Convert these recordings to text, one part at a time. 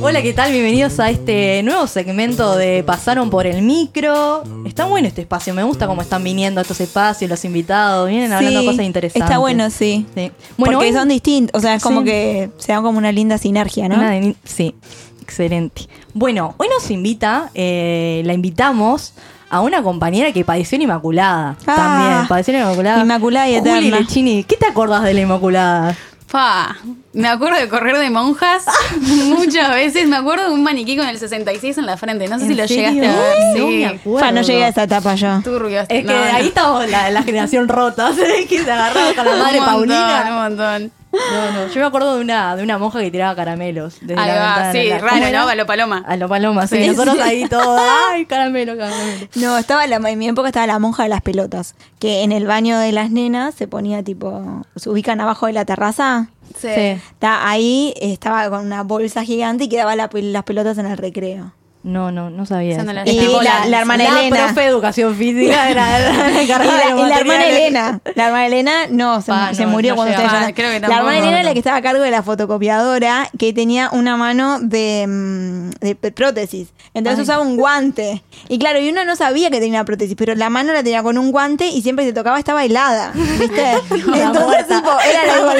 Hola, ¿qué tal? Bienvenidos a este nuevo segmento de Pasaron por el micro. Está bueno este espacio, me gusta cómo están viniendo a estos espacios, los invitados, vienen hablando cosas interesantes. Está bueno, sí. Sí. Bueno, Porque hoy- son distintos, o sea, es como Sí. que se da como una linda sinergia, ¿no? Una sí, excelente. Bueno, hoy nos invita, eh, la invitamos a una compañera que padeció en Inmaculada. Ah, también, padeció en Inmaculada. Inmaculada y Juli eterna. Lechini, ¿qué te acordás de la Inmaculada? Pa, me acuerdo de correr de monjas muchas veces. Me acuerdo de un maniquí con el 66 en la frente. No sé si ¿En lo serio? llegaste a ver. No Sí. me acuerdo. Fa, no llegué a esa etapa yo. Turbio. Es que No, no. ahí estamos la, la generación rota, que se agarraba con la Un madre montón, Paulina. Un montón. No, no, yo me acuerdo de una, de una monja que tiraba caramelos. Desde Ahí la va, ventana. sí, La- raro. ¿no? Galo Paloma. A lo paloma, sí. Sí. Nosotros ahí todos, ay, caramelo, caramelo. No, estaba la, en mi época estaba la monja de las pelotas, que en el baño de las nenas se ponía tipo, se ubican abajo de la terraza. Sí. Sí. Está ahí, estaba con una bolsa gigante y quedaba la las pelotas en el recreo. No, no, no sabía. Eso. la Y la- la hermana la Elena. profe de educación física era la Y la, de los y la hermana. Elena, la hermana Elena no, se, Pa, se no, murió no cuando estaba Ah, La hermana. Elena era la que estaba a cargo de la fotocopiadora, que tenía una mano de, mm, de prótesis. Entonces Ay. usaba un guante. Y claro, y uno no sabía que tenía una prótesis, pero la mano la tenía con un guante y siempre que se tocaba estaba helada. ¿Viste? Entonces, tipo, era la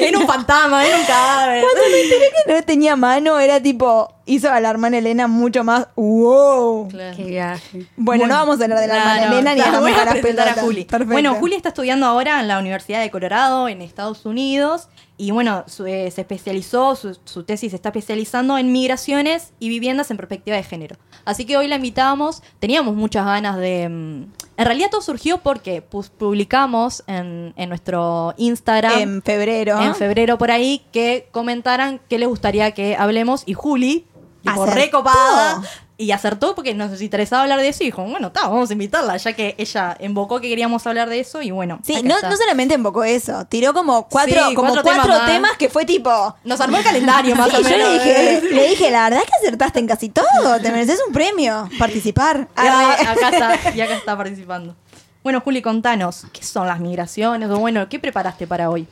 Era un fantasma, era un cadáver. Cuando me enteré que no tenía mano, era tipo, hizo a la hermana Elena mucho más, wow. Claro. Qué viaje. Bueno, no vamos a hablar de la hermana Elena ni a voy a las presentar a pelotas. Juli. Perfecto. Bueno, Juli está estudiando ahora en la Universidad de Colorado, en Estados Unidos. Y bueno, su- eh, se especializó, su, su tesis se está especializando en migraciones y viviendas en perspectiva de género. Así que hoy la invitamos. Teníamos muchas ganas de. mm, En realidad todo surgió porque publicamos en, en nuestro Instagram En febrero. en febrero por ahí que comentaran qué les gustaría que hablemos y Juli, tipo, Acertó. recopada, y acertó porque nos interesaba hablar de eso y dijo, bueno, está, vamos a invitarla, ya que ella invocó que queríamos hablar de eso y bueno. Sí, no, no solamente invocó eso, tiró como cuatro, Sí, como cuatro cuatro, temas que fue tipo. Nos armó el calendario más Sí, o yo menos. le dije, le dije, la verdad es que acertaste en casi todo, te mereces un premio, participar. Y Arre. acá está, y acá está participando. Bueno, Juli, contanos, ¿qué son las migraciones? O bueno, ¿qué preparaste para hoy?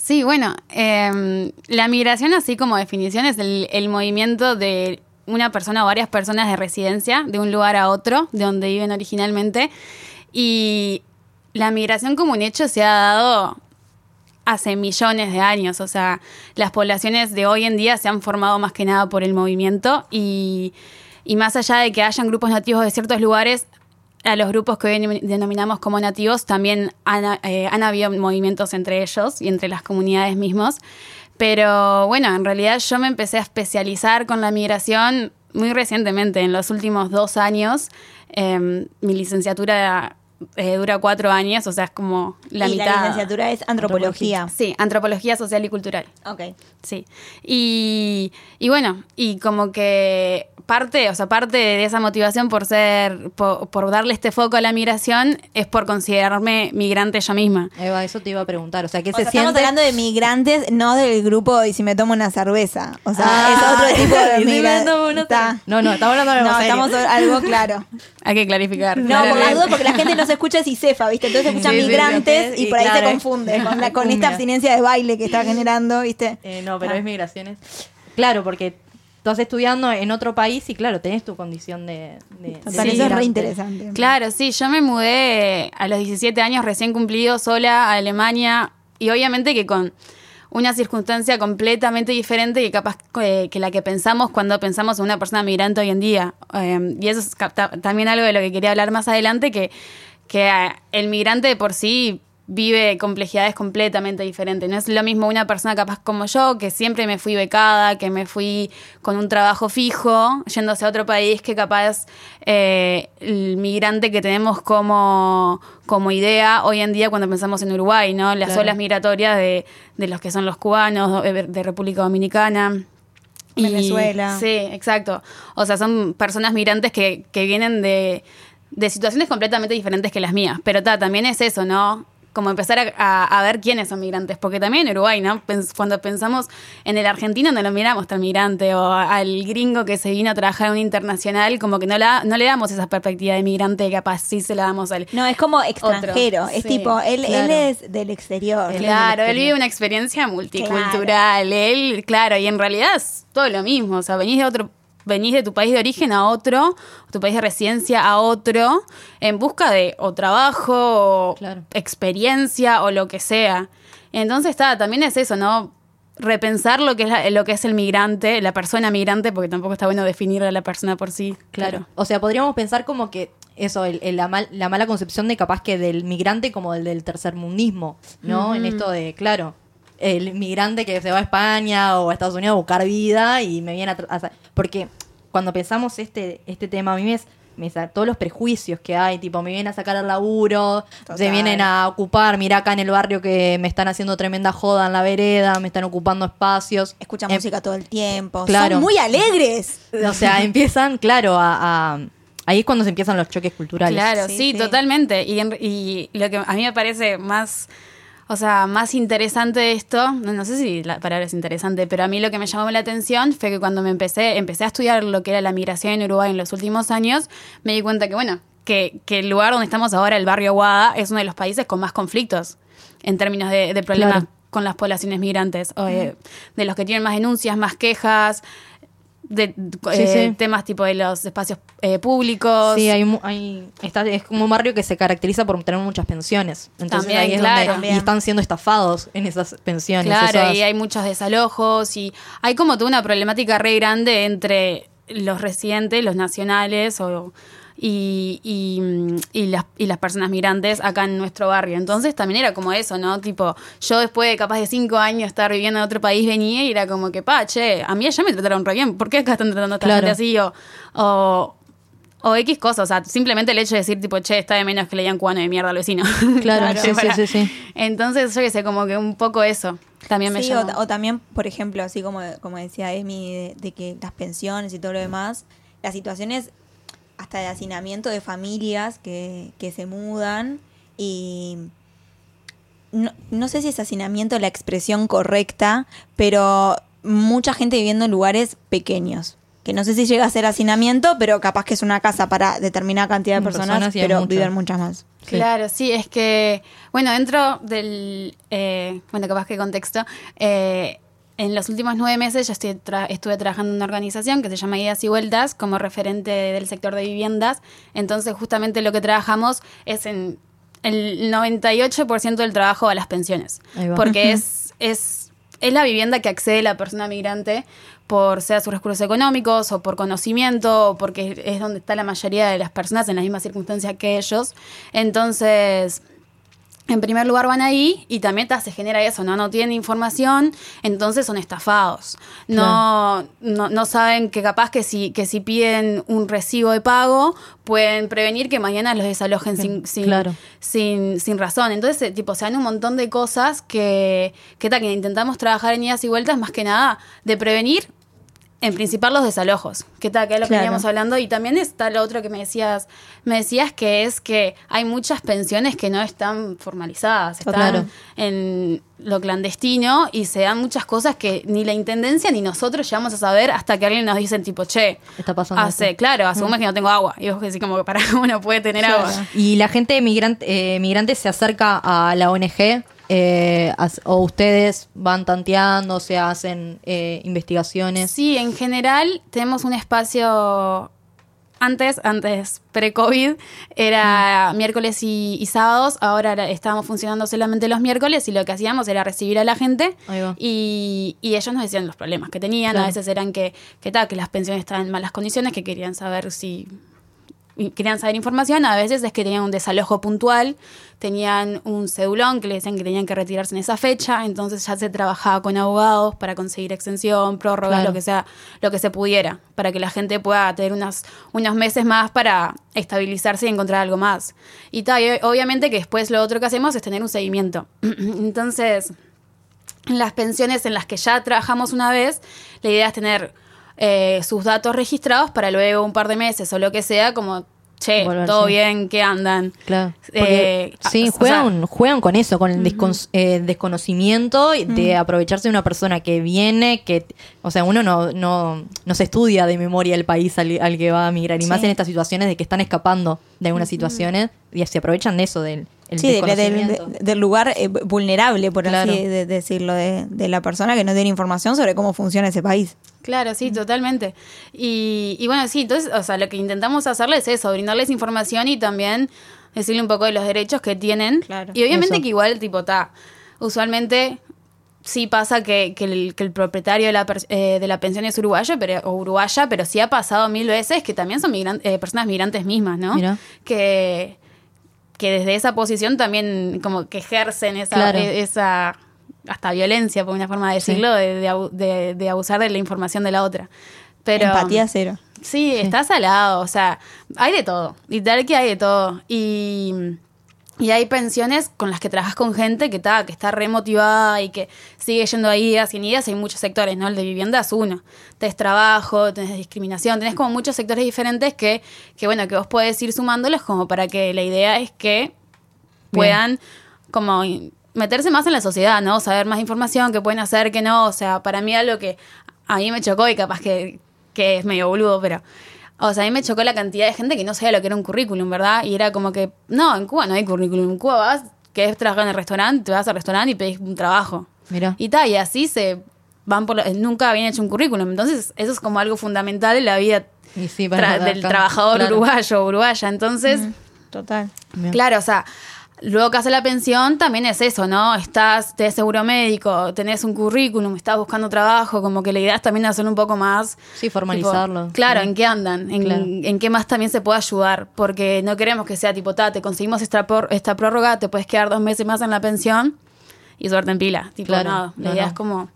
Sí, bueno, eh, la migración, así como definición, es el, el movimiento de una persona o varias personas de residencia de un lugar a otro, de donde viven originalmente. Y la migración como un hecho se ha dado hace millones de años. O sea, las poblaciones de hoy en día se han formado más que nada por el movimiento y más allá de que hayan grupos nativos de ciertos lugares, a los grupos que hoy denom- denominamos como nativos también han, eh, han habido movimientos entre ellos y entre las comunidades mismos. Pero bueno, en realidad yo me empecé a especializar con la migración muy recientemente, en los últimos dos años. Eh, mi licenciatura eh, dura cuatro años, o sea, es como la y mitad. la licenciatura es antropología. Sí, antropología social y cultural. Ok. Sí. Y, y bueno, y como que parte, o sea, parte de esa motivación por ser, por, por darle este foco a la migración es por considerarme migrante yo misma. Eva, eso te iba a preguntar. O sea, ¿qué O se sea, estamos siente? hablando de migrantes, no del grupo y si me tomo una cerveza. O sea, Ah, es otro tipo de y si me migrante. tomo una cerveza. No, no, estamos hablando de algo No, serio. estamos sobre algo claro. Hay que clarificar. No, por la duda, porque la gente no se escucha Cicefa, ¿viste? Entonces escuchan Sí, sí, migrantes sí, y por ahí claro. se confunde con, la, con Cumbia. esta abstinencia de baile que está generando, ¿viste? Eh, no, pero Ah. es migraciones. Claro, porque estás estudiando en otro país y claro, tenés tu condición de... de- de Total, eso es migrante. re interesante. Claro, sí, yo me mudé a los 17 años recién cumplidos sola a Alemania y obviamente que con una circunstancia completamente diferente que capaz que, que la que pensamos cuando pensamos en una persona migrante hoy en día. Eh, y eso es también algo de lo que quería hablar más adelante, que, que el migrante de por sí vive complejidades completamente diferentes. No es lo mismo una persona capaz como yo, que siempre me fui becada, que me fui con un trabajo fijo, yéndose a otro país, que capaz eh, el migrante que tenemos como, como idea hoy en día cuando pensamos en Uruguay, ¿no? Las Claro. olas migratorias de, de los que son los cubanos, de, de República Dominicana. Y- Venezuela. Sí, exacto. O sea, son personas migrantes que, que vienen de, de situaciones completamente diferentes que las mías. Pero ta, también es eso, ¿no? como empezar a, a- a ver quiénes son migrantes, porque también en Uruguay, ¿no? Pens- cuando pensamos en el argentino no lo miramos tan migrante, o al gringo que se vino a trabajar en un internacional, como que no, la, no le damos esa perspectiva de migrante capaz sí se la damos al... No, es como extranjero. Es Sí, tipo, él, él claro. es del exterior. Claro, él vive una experiencia multicultural, él, claro, y en realidad es todo lo mismo, o sea, venís de otro, venís de tu país de origen a otro, tu país de residencia a otro, en busca de o trabajo, o Claro. experiencia o lo que sea. Entonces está, también es eso, ¿no? Repensar lo que es la- lo que es el migrante, la persona migrante, porque tampoco está bueno definir a la persona por sí. Claro. O sea, podríamos pensar como que eso, el- el- la, mal- la mala concepción de capaz que del migrante como el del tercermundismo, ¿no? En esto de, claro, el migrante que se va a España o a Estados Unidos a buscar vida y me viene a... a porque cuando pensamos este, este tema, a mí me, me sa- todos los prejuicios que hay, tipo, me vienen a sacar el laburo, se Total. vienen a ocupar, mira acá en el barrio que me están haciendo tremenda joda en la vereda, me están ocupando espacios. Escucha Em, música todo el tiempo. claro. Son muy alegres. O sea, empiezan, claro, a, a- Ahí es cuando se empiezan los choques culturales. Claro, Sí, sí, sí. totalmente. Y, en- y lo que a mí me parece más, o sea, más interesante de esto, no, sé si la palabra es interesante, pero a mí lo que me llamó la atención fue que cuando me empecé, empecé a estudiar lo que era la migración en Uruguay en los últimos años, me di cuenta que, bueno, que, que el lugar donde estamos ahora, el barrio Aguada, es uno de los países con más conflictos en términos de, de problemas Claro. con las poblaciones migrantes, o, eh, de los que tienen más denuncias, más quejas, de Sí, eh, sí. temas tipo de los espacios eh, públicos. Sí, hay, mu- hay está, es como un barrio que se caracteriza por tener muchas pensiones. Entonces También, ahí es claro. donde y están siendo estafados en esas pensiones. Claro, esas- y hay muchos desalojos y hay como toda una problemática re grande entre los residentes, los nacionales o, y, y, y las, y las personas migrantes acá en nuestro barrio. Entonces también era como eso, ¿no? Tipo, yo después de capaz de cinco años estar viviendo en otro país venía y era como que, pa, che, a mí allá me trataron re bien, ¿por qué acá están tratando a esta Claro. gente así? O, o, o X cosas, o sea, simplemente el hecho de decir, tipo, che, está de menos que le digan cubano de mierda al vecino. Claro, sí, sí, Para- sí, sí. Entonces, yo qué sé, como que un poco eso también me Sí, o, también, por ejemplo, así como, como decía Emi, de, de que las pensiones y todo lo demás, las situaciones hasta de hacinamiento de familias que, que se mudan y no, no sé si es hacinamiento la expresión correcta, pero mucha gente viviendo en lugares pequeños. Que no sé si llega a ser hacinamiento, pero capaz que es una casa para determinada cantidad de Mm, personas, pero mucho. viven muchas más. Sí. Claro, sí, es que, bueno, dentro del, eh, bueno, capaz que contexto, eh, en los últimos nueve meses yo estoy tra- estuve trabajando en una organización que se llama Ideas y Vueltas como referente del sector de viviendas. Entonces, justamente lo que trabajamos es en el 98% del trabajo a las pensiones. Porque es, es, es la vivienda que accede la persona migrante por sea sus recursos económicos o por conocimiento o porque es donde está la mayoría de las personas en las mismas circunstancias que ellos. Entonces, en primer lugar van ahí y también ta, se genera eso, ¿no? No tienen información, entonces son estafados. No, no, no saben que capaz que si, que si piden un recibo de pago, pueden prevenir que mañana los desalojen sin, sin, Claro. sin, sin razón. Entonces, eh, tipo, se dan un montón de cosas que, que, ta, que intentamos trabajar en idas y vueltas, más que nada de prevenir en principal los desalojos, que tal, que es lo que Claro. veníamos hablando, y también está lo otro que me decías, me decías que es que hay muchas pensiones que no están formalizadas, están Claro. en lo clandestino y se dan muchas cosas que ni la intendencia ni nosotros llegamos a saber hasta que alguien nos dice tipo, che, Está pasando hace, esto. claro, hace un mes que no tengo agua, y vos decís como que para uno puede tener agua. Y la gente migrante, eh, migrante se acerca a la ONG eh, o ustedes van tanteando, se hacen eh, investigaciones. Sí, en general tenemos un espacio antes, antes pre-COVID, era miércoles y, y sábados, ahora estábamos funcionando solamente los miércoles y lo que hacíamos era recibir a la gente y, y ellos nos decían los problemas que tenían, Claro. a veces eran que, que, tal, que las pensiones estaban en malas condiciones, que querían saber si querían saber información, a veces es que tenían un desalojo puntual, tenían un cedulón que le decían que tenían que retirarse en esa fecha, entonces ya se trabajaba con abogados para conseguir extensión, prórroga, Claro. lo que sea, lo que se pudiera, para que la gente pueda tener unos, unos meses más para estabilizarse y encontrar algo más. Y tal, y obviamente que después lo otro que hacemos es tener un seguimiento. entonces, en las pensiones en las que ya trabajamos una vez, la idea es tener eh, sus datos registrados para luego un par de meses o lo que sea, como che, todo bien, ¿qué andan? Claro. Eh, Porque, sí, o sea, juegan, juegan con eso, con el eh, desconocimiento de aprovecharse de una persona que viene, que, o sea, uno no, no, no se estudia de memoria el país al, al que va a migrar, y más en estas situaciones de que están escapando de algunas situaciones y se aprovechan de eso, del el Sí, del- lugar eh, vulnerable, por Claro. así de- decirlo, de, de la persona que no tiene información sobre cómo funciona ese país. Claro, sí, totalmente. Y, y bueno, sí, entonces, o sea, lo que intentamos hacerles es eso, brindarles información y también decirle un poco de los derechos que tienen. Claro. Y obviamente Eso. que igual, tipo, está, usualmente sí pasa que, que el, que el propietario de la, eh, de la pensión es uruguayo pero, o uruguaya, pero sí ha pasado mil veces que también son migran- eh, personas migrantes mismas, ¿no? Mira. Que, que desde esa posición también como que ejercen esa, Claro. e- esa hasta violencia, por una forma de decirlo, de, de abu- de- de abusar de la información de la otra. Pero, Empatía cero. Sí, está salado, o sea, hay de todo, literal que hay de todo. Y, y hay pensiones con las que trabajas con gente que está, que está remotivada y que sigue yendo ahí días y días. Hay muchos sectores, ¿no? El de vivienda es uno. Tenés trabajo, tenés discriminación, tenés como muchos sectores diferentes que, que bueno, que vos podés ir sumándolos como para que la idea es que puedan como meterse más en la sociedad, ¿no? Saber más información, qué pueden hacer, qué no. O sea, para mí algo que a mí me chocó y capaz que, que es medio boludo, pero... O sea, a mí me chocó la cantidad de gente que no sabía lo que era un currículum, ¿verdad? Y era como que, no, en Cuba no hay currículum. En Cuba vas, querés trabajar en el restaurante, te vas al restaurante y pedís un trabajo. Mira. Y tal, y así se van por... la- nunca habían hecho un currículum. Entonces, eso es como algo fundamental en la vida Y sí, tra- para- del trabajador claro. uruguayo o uruguaya. Entonces... Total. Claro, o sea, luego que hace la pensión también es eso, ¿no? Estás, tenés seguro médico, tenés un currículum, estás buscando trabajo, como que la idea es también hacer un poco más... Sí, formalizarlo. tipo, claro, Sí. en qué andan, en, Claro. en qué más también se puede ayudar, porque no queremos que sea tipo, ta, te conseguimos esta, por- esta prórroga, te puedes quedar dos meses más en la pensión y suerte en pila. Tipo, Claro, no, la no, idea no. es como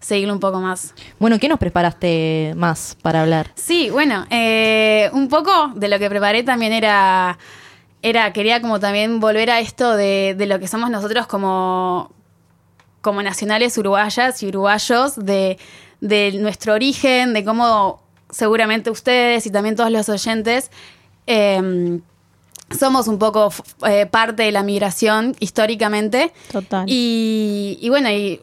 seguirlo un poco más. Bueno, ¿qué nos preparaste más para hablar? Sí, bueno, eh, un poco de lo que preparé también era, era quería como también volver a esto de, de lo que somos nosotros como, como nacionales uruguayas y uruguayos, de, de nuestro origen, de cómo seguramente ustedes y también todos los oyentes eh, somos un poco eh, parte de la migración históricamente. Total. Y, y bueno, y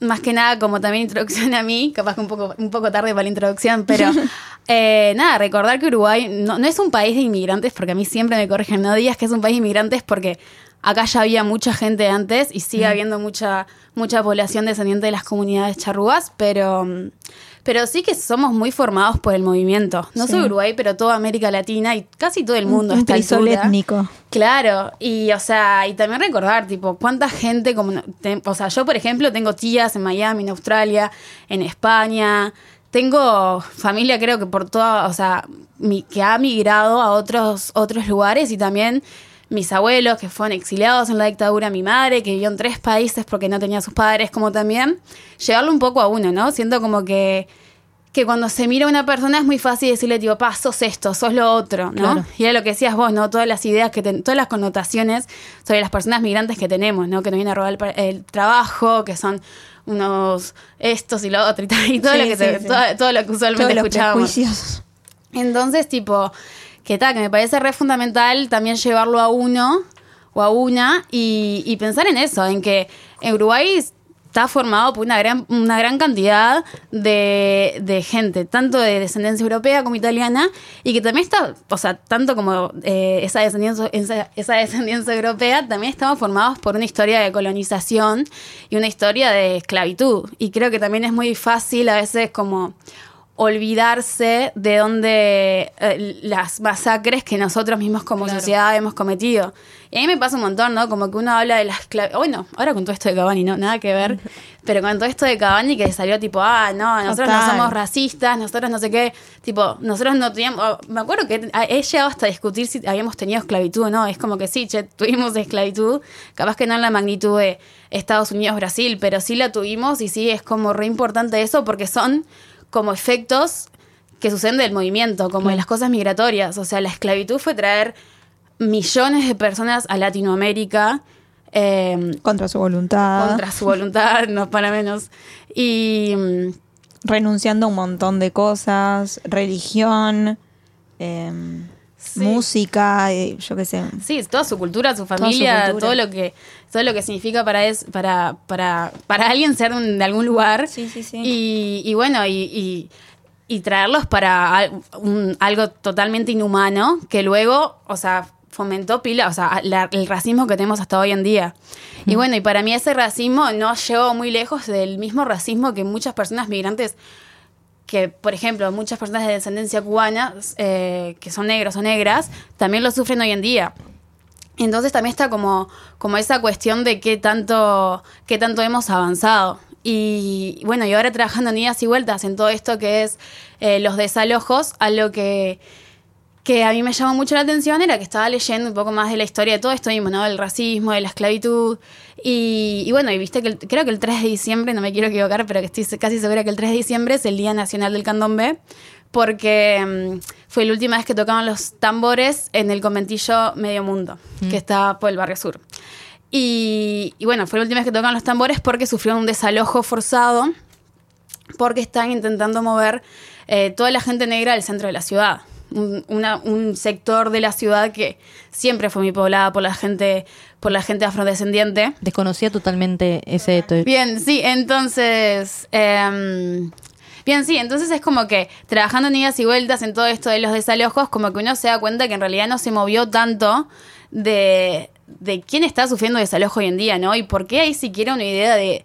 más que nada, como también introducción a mí, capaz que un poco, un poco tarde para la introducción, pero eh, nada, recordar que Uruguay no, no es un país de inmigrantes, porque a mí siempre me corrigen, no digas que es un país de inmigrantes porque acá ya había mucha gente antes y sigue habiendo mucha, mucha población descendiente de las comunidades charrúas, pero, mm, pero sí que somos muy formados por el movimiento. No Sí. solo Uruguay, pero toda América Latina y casi todo el mundo. Un crisol altura. étnico. Claro, y o sea, y también recordar, tipo, cuánta gente, como, te- o sea, yo por ejemplo tengo tías en Miami, en Australia, en España, tengo familia creo que por toda, o sea, mi- que ha migrado a otros, otros lugares y también mis abuelos que fueron exiliados en la dictadura, mi madre que vivió en tres países porque no tenía sus padres, como también llevarlo un poco a uno, ¿no? Siento como que que cuando se mira a una persona es muy fácil decirle, tipo, pa, sos esto, sos lo otro, ¿no? Claro. Y era lo que decías vos, ¿no? Todas las ideas, que ten- todas las connotaciones sobre las personas migrantes que tenemos, ¿no? Que nos vienen a robar el, el trabajo, que son unos estos y lo otro y, tal, y todo, Sí, lo que sí. todo, todo lo que usualmente escuchábamos. Entonces, tipo, que tal, que me parece re fundamental también llevarlo a uno o a una y, pensar en eso, en que en Uruguay está formado por una gran, una gran cantidad de, de gente, tanto de descendencia europea como italiana, y que también está, o sea, tanto como eh, esa, descendencia, esa descendencia europea, también estamos formados por una historia de colonización y una historia de esclavitud. Y creo que también es muy fácil a veces como olvidarse de dónde eh, las masacres que nosotros mismos como Claro. sociedad hemos cometido. Y a mí me pasa un montón, ¿no? Como que uno habla de la esclavitud. Bueno, ahora con todo esto de Cavani, ¿no? Nada que ver. Pero con todo esto de Cavani que salió tipo, ah, no, nosotros no somos racistas, nosotros no sé qué. Tipo, nosotros no teníamos. oh, Me acuerdo que he llegado hasta discutir si habíamos tenido esclavitud o no. Es como que sí, che, tuvimos esclavitud. Capaz que no en la magnitud de Estados Unidos, Brasil, pero sí la tuvimos y sí es como re importante eso porque son como efectos que suceden del movimiento, como de las cosas migratorias. O sea, la esclavitud fue traer millones de personas a Latinoamérica eh, Contra su voluntad. contra su voluntad, no para menos. Y mm, Renunciando a un montón de cosas. Religión. Música, eh, yo qué sé. Sí, toda su cultura, su su familia, cultura. todo lo que todo lo que significa para es, para, para, para alguien ser de, un- de algún lugar. Sí, sí, sí. Y, y bueno, y, y- y traerlos para un- algo totalmente inhumano que luego, o sea, fomentó pila, o sea, la- el racismo que tenemos hasta hoy en día. Y bueno, y para mí ese racismo no llegó muy lejos del mismo racismo que muchas personas migrantes que, por ejemplo, muchas personas de descendencia cubana, eh, que son negros o negras, también lo sufren hoy en día. Entonces también está como, como esa cuestión de qué tanto, qué tanto hemos avanzado. Y bueno, y ahora trabajando en idas y vueltas en todo esto que es eh, los desalojos, algo que, que a mí me llamó mucho la atención era que estaba leyendo un poco más de la historia de todo esto mismo, ¿no? Del racismo, de la esclavitud. Y, y bueno, y viste que el- creo que el 3 de diciembre, no me quiero equivocar, pero que estoy casi segura que el 3 de diciembre es el Día Nacional del Candombe, porque mm, fue la última vez que tocaban los tambores en el conventillo Medio Mundo, que está por el barrio sur. Y, y bueno, fue la última vez que tocaban los tambores porque sufrieron un desalojo forzado porque están intentando mover eh, toda la gente negra del centro de la ciudad. Un, una- un sector de la ciudad que siempre fue muy poblada por la gente, por la gente afrodescendiente. Desconocía totalmente ese. Bien, sí, entonces. em, bien, sí, entonces es como que trabajando en idas y vueltas en todo esto de los desalojos, como que uno se da cuenta que en realidad no se movió tanto de, de quién está sufriendo desalojo hoy en día, ¿no? Y por qué hay siquiera una idea de.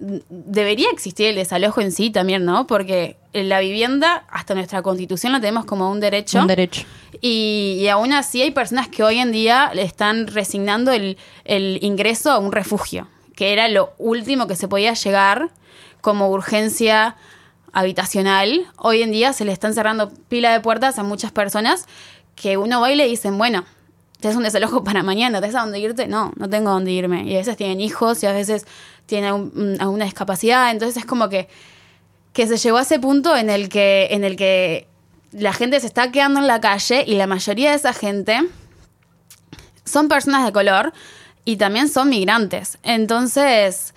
Debería existir el desalojo en sí también, ¿no? Porque la vivienda, hasta nuestra constitución, la tenemos como un derecho. Un derecho. Y, y aún así hay personas que hoy en día le están resignando el, el ingreso a un refugio, que era lo último que se podía llegar como urgencia habitacional. Hoy en día se le están cerrando pila de puertas a muchas personas que uno va y le dicen, bueno, ¿te un desalojo para mañana? ¿Te a dónde irte? No, no tengo a dónde irme. Y a veces tienen hijos y a veces algún- alguna discapacidad. Entonces es como que que se llegó a ese punto en el que en el que la gente se está quedando en la calle y la mayoría de esa gente son personas de color y también son migrantes. Entonces,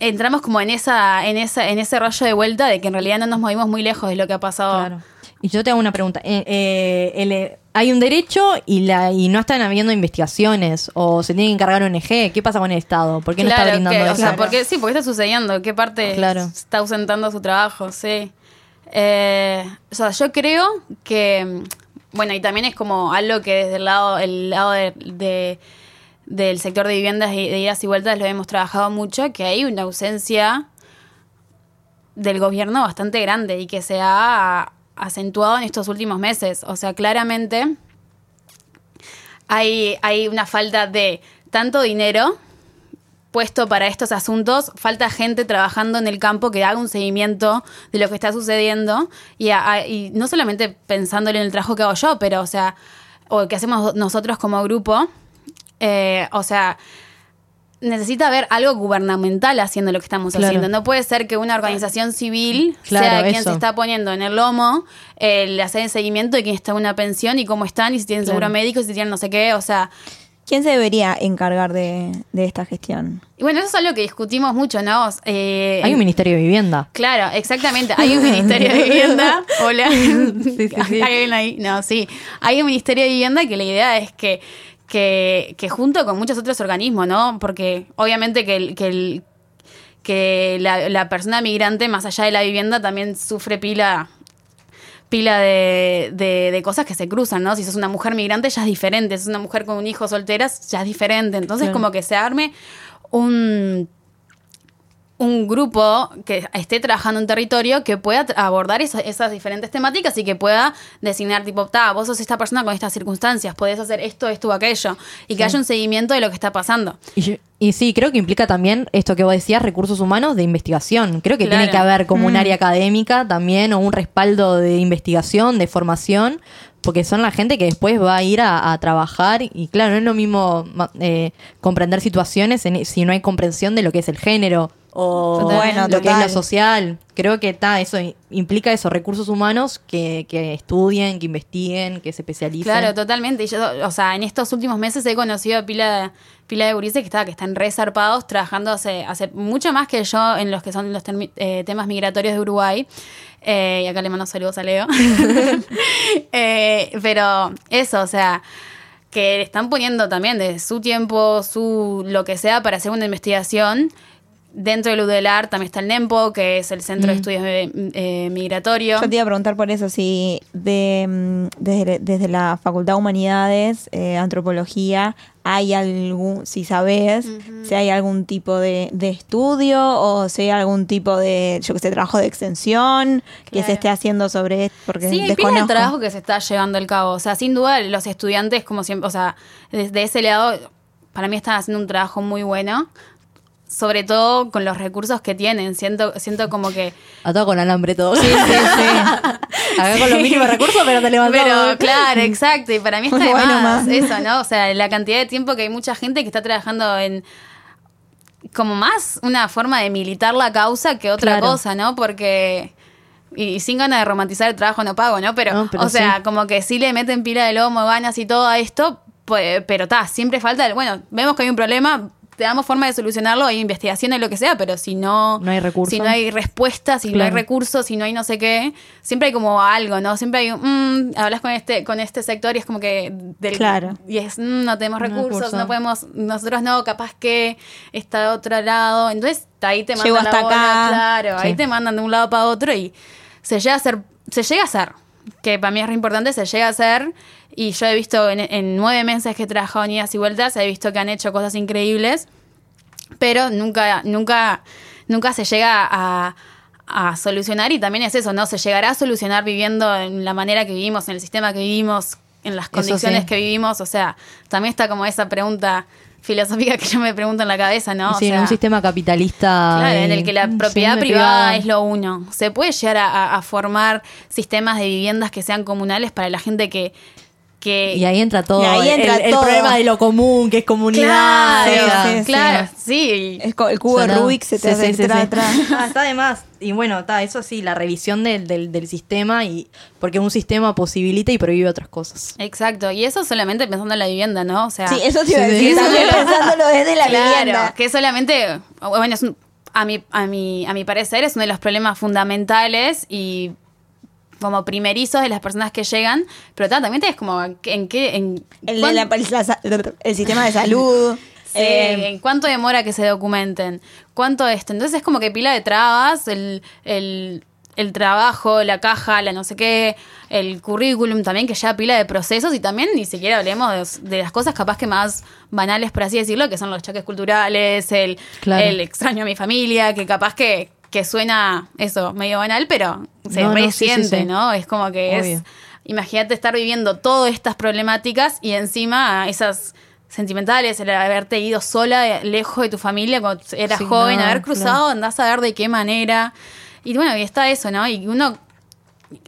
entramos como en esa en esa en ese rollo de vuelta de que en realidad no nos movimos muy lejos de lo que ha pasado. Claro. Y yo te hago una pregunta. Eh, eh, el, eh, hay un derecho y la y no están habiendo investigaciones o se tiene que encargar ONG. ¿Qué pasa con el Estado? ¿Por qué no está brindando que- o eso? sea, porque, sí, porque está sucediendo. ¿Qué parte Claro. está ausentando su trabajo? Sí. Eh, o sea, yo creo que, bueno, y también es como algo que desde el lado, el lado de, de- del sector de viviendas y de idas y vueltas lo hemos trabajado mucho, que hay una ausencia del gobierno bastante grande y que se ha acentuado en estos últimos meses. O sea, claramente hay, hay una falta de tanto dinero puesto para estos asuntos, falta gente trabajando en el campo que haga un seguimiento de lo que está sucediendo y, no solamente pensándole en el trabajo que hago yo, pero o sea, o que hacemos nosotros como grupo, eh, o sea, necesita haber algo gubernamental haciendo lo que estamos Claro. haciendo. No puede ser que una organización civil Claro, sea quien eso. se está poniendo en el lomo el hacer el seguimiento de quién está en una pensión y cómo están y si tienen Claro. seguro médico y si tienen no sé qué, o sea, ¿Quién se debería encargar de, de esta gestión? y bueno, eso es algo que discutimos mucho, ¿no? Eh, Hay un Ministerio de Vivienda. Claro, exactamente. Hay un Ministerio de Vivienda. Hola. Sí, sí, sí. ¿Hay alguien ahí? No, sí. Hay un Ministerio de Vivienda que la idea es que, que, que junto con muchos otros organismos, ¿no? Porque obviamente que, el- que, el- que la, la persona migrante, más allá de la vivienda, también sufre pila pila de, de- de cosas que se cruzan, ¿no? Si sos una mujer migrante ya es diferente, si sos una mujer con un hijo soltera ya es diferente. Entonces Claro. como que se arme un, un grupo que esté trabajando en territorio que pueda abordar esa- esas diferentes temáticas y que pueda designar tipo, ta, vos sos esta persona con estas circunstancias, podés hacer esto, esto o aquello, y que haya un seguimiento de lo que está pasando. Y, yo- y sí, creo que implica también esto que vos decías, recursos humanos de investigación. Creo que Claro. tiene que haber como un área académica también o un respaldo de investigación, de formación, porque son la gente que después va a ir a, a trabajar y claro, no es lo mismo eh, comprender situaciones en- si no hay comprensión de lo que es el género o Bueno, lo que es lo social. Creo que está eso implica eso, recursos humanos que, que estudien, que investiguen, que se especialicen. Claro, totalmente. Y yo, o sea, en estos últimos meses he conocido a pila, pila de gurises que, está, que están re zarpados trabajando hace, hace mucho más que yo en los que son los termi- eh, temas migratorios de Uruguay. Eh, y acá le mando saludos a Leo. Eh, pero eso, o sea, que le están poniendo también de su tiempo, su lo que sea para hacer una investigación. Dentro del UDELAR también está el NEMPO, que es el Centro de Estudios eh, eh, Migratorios. Yo te iba a preguntar por eso, si de, mm, desde, desde la Facultad de Humanidades, eh, Antropología, hay algún, si sabes, si hay algún tipo de, de estudio o si hay algún tipo de, yo que sé, trabajo de extensión que se esté haciendo sobre esto, porque Sí, hay pila de trabajo que se está llevando al cabo. O sea, sin duda, los estudiantes, como siempre, o sea, desde ese lado, para mí están haciendo un trabajo muy bueno. Sobre todo con los recursos que tienen. Siento, siento como que. Atado con alambre todo. Sí, sí, sí. Acá con los mínimos recursos, pero te levantamos. Pero claro, exacto. Y para mí está de Bueno, más eso, ¿no? O sea, la cantidad de tiempo que hay mucha gente que está trabajando en como más una forma de militar la causa que otra Claro. cosa, ¿no? Porque y sin ganas de romantizar el trabajo no pago, ¿no? Pero, No, pero o sea, sí. como que sí le meten pila de lomo, ganas y todo a esto, pues, pero está, siempre falta, el- bueno, vemos que hay un problema, te damos forma de solucionarlo, hay investigaciones, lo que sea, pero si no... No hay recursos. Si no hay respuestas, si no hay recursos, si no hay no sé qué, siempre hay como algo, ¿no? Siempre hay un, mm, hablas con este, con este sector y es como que del, Claro. y es, mm, no tenemos recursos, no podemos, nosotros no, capaz que está de otro lado. Entonces, ahí te Llego mandan la hasta bola, acá. claro, ahí te mandan de un lado para otro y se llega a hacer, se llega a hacer, que para mí es re importante, se llega a hacer. Y yo he visto en, en nueve meses que he trabajado en idas y vueltas, he visto que han hecho cosas increíbles pero nunca, nunca, nunca se llega a, a solucionar y también es eso, ¿no? Se llegará a solucionar viviendo en la manera que vivimos, en el sistema que vivimos, en las condiciones sí. que vivimos, o sea, también está como esa pregunta filosófica que yo me pregunto en la cabeza, ¿no? O Sí, en un sistema capitalista. Claro, en eh, el que la propiedad privada es lo uno. Se puede llegar a- a formar sistemas de viviendas que sean comunales para la gente que... que Y ahí entra todo. Y ahí entra el, problema de lo común, que es comunidad. Claro, sí, sí. claro, sí. Es el cubo de. Rubik se te Sí, hace sí. tra- Ah, está de más. Y bueno, está, eso sí, la revisión del, del, del sistema y porque un sistema posibilita y prohíbe otras cosas. Exacto, y eso solamente pensando en la vivienda, ¿no? O sea, Sí, eso Sí, pensándolo desde la claro, vivienda. que solamente, bueno, es un- a mi, a mi, a mi parecer es uno de los problemas fundamentales y como primerizos de las personas que llegan, pero ta, también es como en qué, en El, de cuán- la- el, la- el sistema de salud. Sí, eh, en cuánto demora que se documenten, cuánto esto. Entonces es como que pila de trabas, el, el, el trabajo, la caja, la no sé qué, el currículum también, que ya pila de procesos y también ni siquiera hablemos de, de las cosas capaz que más banales, por así decirlo, que son los choques culturales, el, Claro. el extraño a mi familia, que capaz que, que suena eso, medio banal, pero se No, no, sí, sí, resiente, sí. ¿no? Es como que Obvio. es... Imagínate estar viviendo todas estas problemáticas y encima esas sentimentales, el haberte ido sola, de- lejos de tu familia cuando eras joven, no, haber cruzado, andás a ver de qué manera. Y bueno, y está eso, ¿no? Y uno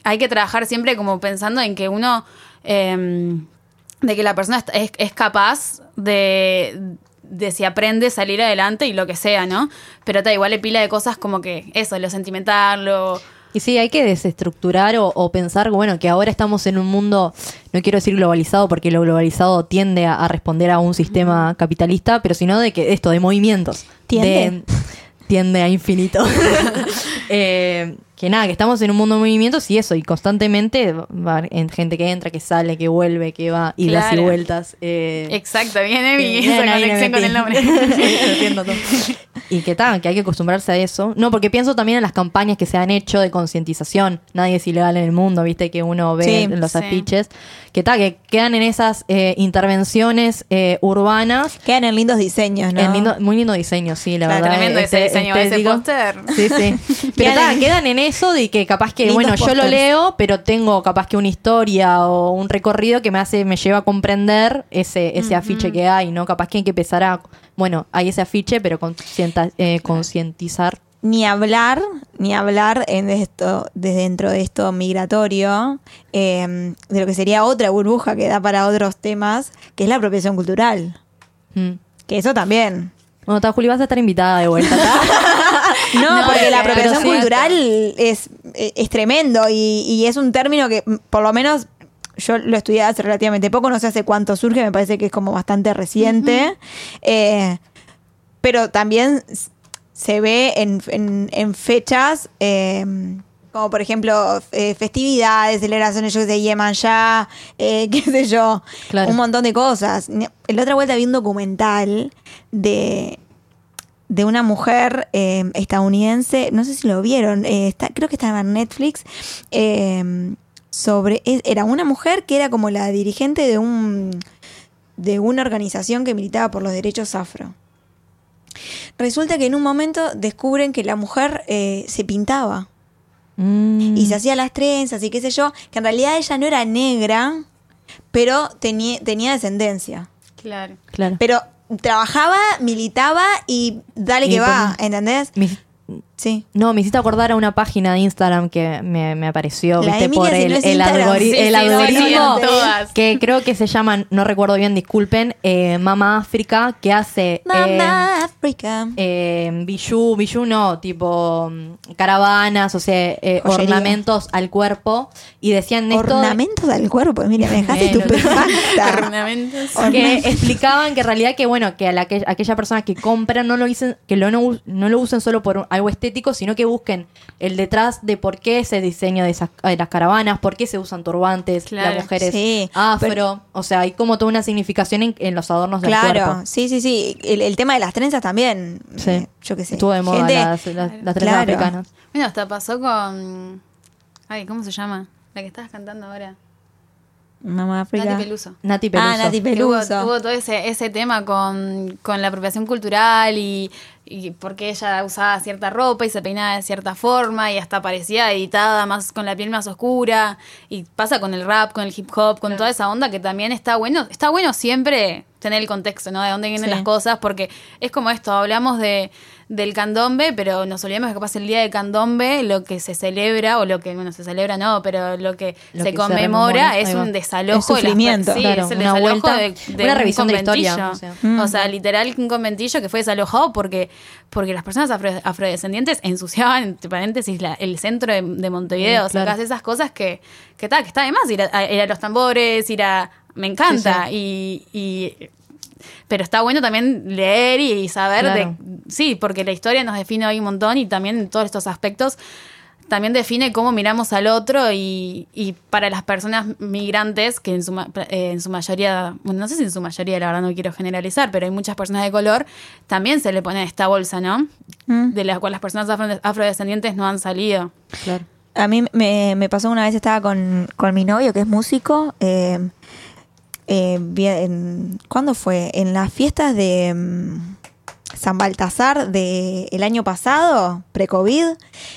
hay que trabajar siempre como pensando en que uno, eh, de que la persona es capaz de, de si aprende salir adelante y lo que sea, ¿no? Pero está igual le pila de cosas como que eso, lo sentimental, lo... Y sí, hay que desestructurar o, o pensar, bueno, que ahora estamos en un mundo, no quiero decir globalizado, porque lo globalizado tiende a, a responder a un sistema capitalista, pero sino de que esto, de movimientos. Tiende. De- tiende a infinito. Eh, que nada, que estamos en un mundo de movimientos y eso, y constantemente va en gente que entra, que sale, que vuelve, que va, y Claro. vueltas. eh, Exacto, viene mi esa conexión con el nombre. Entiendo todo. Y que tal, que hay que acostumbrarse a eso. No, porque pienso también en las campañas que se han hecho de concientización. Nadie es ilegal en el mundo, viste, que uno ve Sí, en los sí. afiches. Que tal, que quedan en esas eh, intervenciones eh, urbanas. Quedan en lindos diseños, ¿no? En lindo- muy lindo diseño, sí, la Está verdad. tremendo ese diseño, ese estético. póster. Sí, sí. Pero Quedan ta, en- quedan en eso de que capaz que, Lindos bueno, yo lo leo, pero tengo capaz que una historia o un recorrido que me hace, me lleva a comprender ese, ese afiche que hay, ¿no? Capaz que hay que empezar a, bueno, hay ese afiche, pero eh, concientizar. Ni hablar, ni hablar en esto, desde dentro de esto migratorio, eh, de lo que sería otra burbuja que da para otros temas, que es la apropiación cultural. Mm. Que eso también. Bueno, ta, Juli, vas a estar invitada de vuelta. No, No, porque la apropiación cultural es, es tremendo y, y es un término que, por lo menos, yo lo estudié hace relativamente poco, no sé hace cuánto surge, me parece que es como bastante reciente. Eh, pero también se ve en, en- en fechas. eh, como por ejemplo eh, festividades, celebraciones, yo que sé, Yemanjá, eh, qué sé yo, Claro. un montón de cosas. La otra vuelta vi un documental de, de una mujer eh, estadounidense, no sé si lo vieron, eh, está, creo que estaba en Netflix, eh, sobre, era una mujer que era como la dirigente de un de una organización que militaba por los derechos afro. Resulta que en un momento descubren que la mujer eh, se pintaba Mm. y se hacía las trenzas y qué sé yo, que en realidad ella no era negra, pero tenía, tenía descendencia. Claro. Claro. Pero trabajaba, militaba y dale Y que va, ¿entendés? Me- Sí. no, me hiciste acordar a una página de Instagram que me, me apareció, La viste, por si el, no el, algori- Sí, el sí, no, algoritmo. sí, que creo que se llaman, no recuerdo bien, disculpen, eh, Mama África, que hace eh, Mamá África. eh, bijú, bijú no, tipo mm, caravanas, o sea, eh, ornamentos al cuerpo. Y decían esto. Ornamentos del cuerpo, Emilia, me dejaste estupefacta. Ornamentos. que explicaban que en realidad que bueno que a la que aquella persona que compra no lo dicen que lo no, no lo usen solo por un- algo estético sino que busquen el detrás de por qué ese diseño de, esas, de las caravanas por qué se usan turbantes Claro. las mujeres Sí, afro pero- o sea hay como toda una significación en, en los adornos del Claro, cuerpo sí, sí, sí. El, el tema de las trenzas también. Sí. eh, Yo qué sé. estuvo de moda Gente- las, las, las trenzas Claro. africanas Bueno, hasta pasó con. Ay, ¿cómo se llama? La que estabas cantando ahora. Mamá África. Nati Peluso. Nati Peluso Ah, Nati Que hubo, Peluso. hubo todo ese, ese tema con, con la apropiación cultural y, y porque ella usaba cierta ropa y se peinaba de cierta forma y hasta parecía editada más con la piel más oscura y pasa con el rap, con el hip hop, con toda esa onda que también está bueno, está bueno siempre tener el contexto, ¿no? De dónde vienen Sí. las cosas porque es como esto, hablamos de del candombe, pero nos olvidamos que capaz el día de candombe lo que se celebra o lo que bueno, se celebra no, pero lo que Lo se que conmemora es un desalojo Es de las sufrimiento. sí, Claro, es el una desalojo vuelta, de, de una un revisión de la historia, conventillo. o sea. O sea, literal un conventillo que fue desalojado porque, porque las personas afro- afrodescendientes ensuciaban, entre paréntesis, la- el centro de, de Montevideo. Mm, claro. Sacás esas cosas que, que, ta, que está de más ir a, a- ir a los tambores, ir a... Me encanta. Y, y- pero está bueno también leer y saber Claro. de... Sí, porque la historia nos define hoy un montón y también en todos estos aspectos también define cómo miramos al otro y, y para las personas migrantes, que en su, eh, en su mayoría, bueno, no sé si en su mayoría, la verdad no quiero generalizar, pero hay muchas personas de color, también se le pone esta bolsa, ¿no? Mm. De la cual las personas afro- afrodescendientes no han salido. claro A mí me, me pasó una vez, estaba con, con mi novio, que es músico. eh, eh, vi- en- ¿Cuándo fue? En las fiestas de mm, San Baltasar del año pasado, pre-COVID.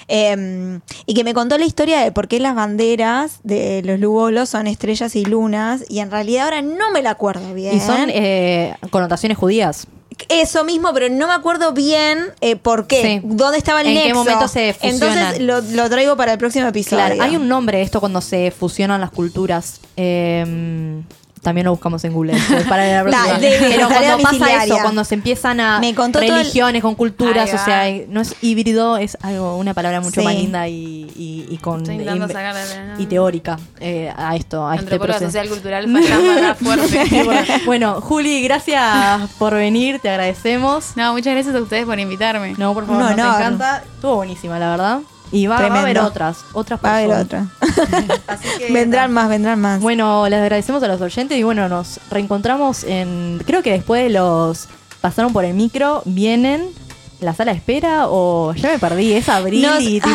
eh, y que me contó la historia de por qué las banderas de los lugolos son estrellas y lunas. Y en realidad ahora no me la acuerdo bien. y son eh, connotaciones judías Eso mismo, pero no me acuerdo bien eh, por qué. Sí. ¿Dónde estaba el ¿En qué momento se Entonces fusionan? lo, lo traigo para el próximo episodio. Claro, hay un nombre de esto cuando se fusionan las culturas. Eh, también lo buscamos en Google. después para la próxima. Pero cuando pasa eso, cuando se empiezan a Me contó el- religiones con culturas, o sea, no es híbrido, es algo una palabra mucho Sí. más linda y, y- y con Estoy no. y teórica eh, a esto, a este proceso. social cultural fuerte. bueno, bueno, Juli, gracias por venir, te agradecemos. No, muchas gracias a ustedes por invitarme. No, por favor, Un nos encanta. Estuvo buenísima, la verdad. Y va, va a haber otras, otras Va a haber personas. Otra. Así que, vendrán más, vendrán más. Bueno, les agradecemos a los oyentes y bueno, nos reencontramos en. Creo que después de los. Pasaron por el micro, vienen. ¿La sala de espera o ya me perdí? Es abril Nos- y tipo.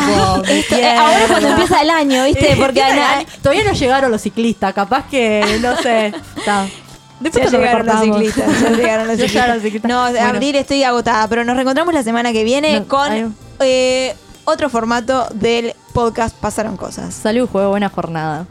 Ay, esto- eh, ahora es cuando empieza el año, ¿viste? Porque ana- todavía no llegaron los ciclistas, capaz que, no sé. está. Después ya llegaron los ciclistas. Ya llegaron los Ya llegaron ciclistas. los ciclistas. No, Bueno. abril estoy agotada, pero nos reencontramos la semana que viene No, con eh, otro formato del podcast Pasaron Cosas. Salud, juego, buena jornada.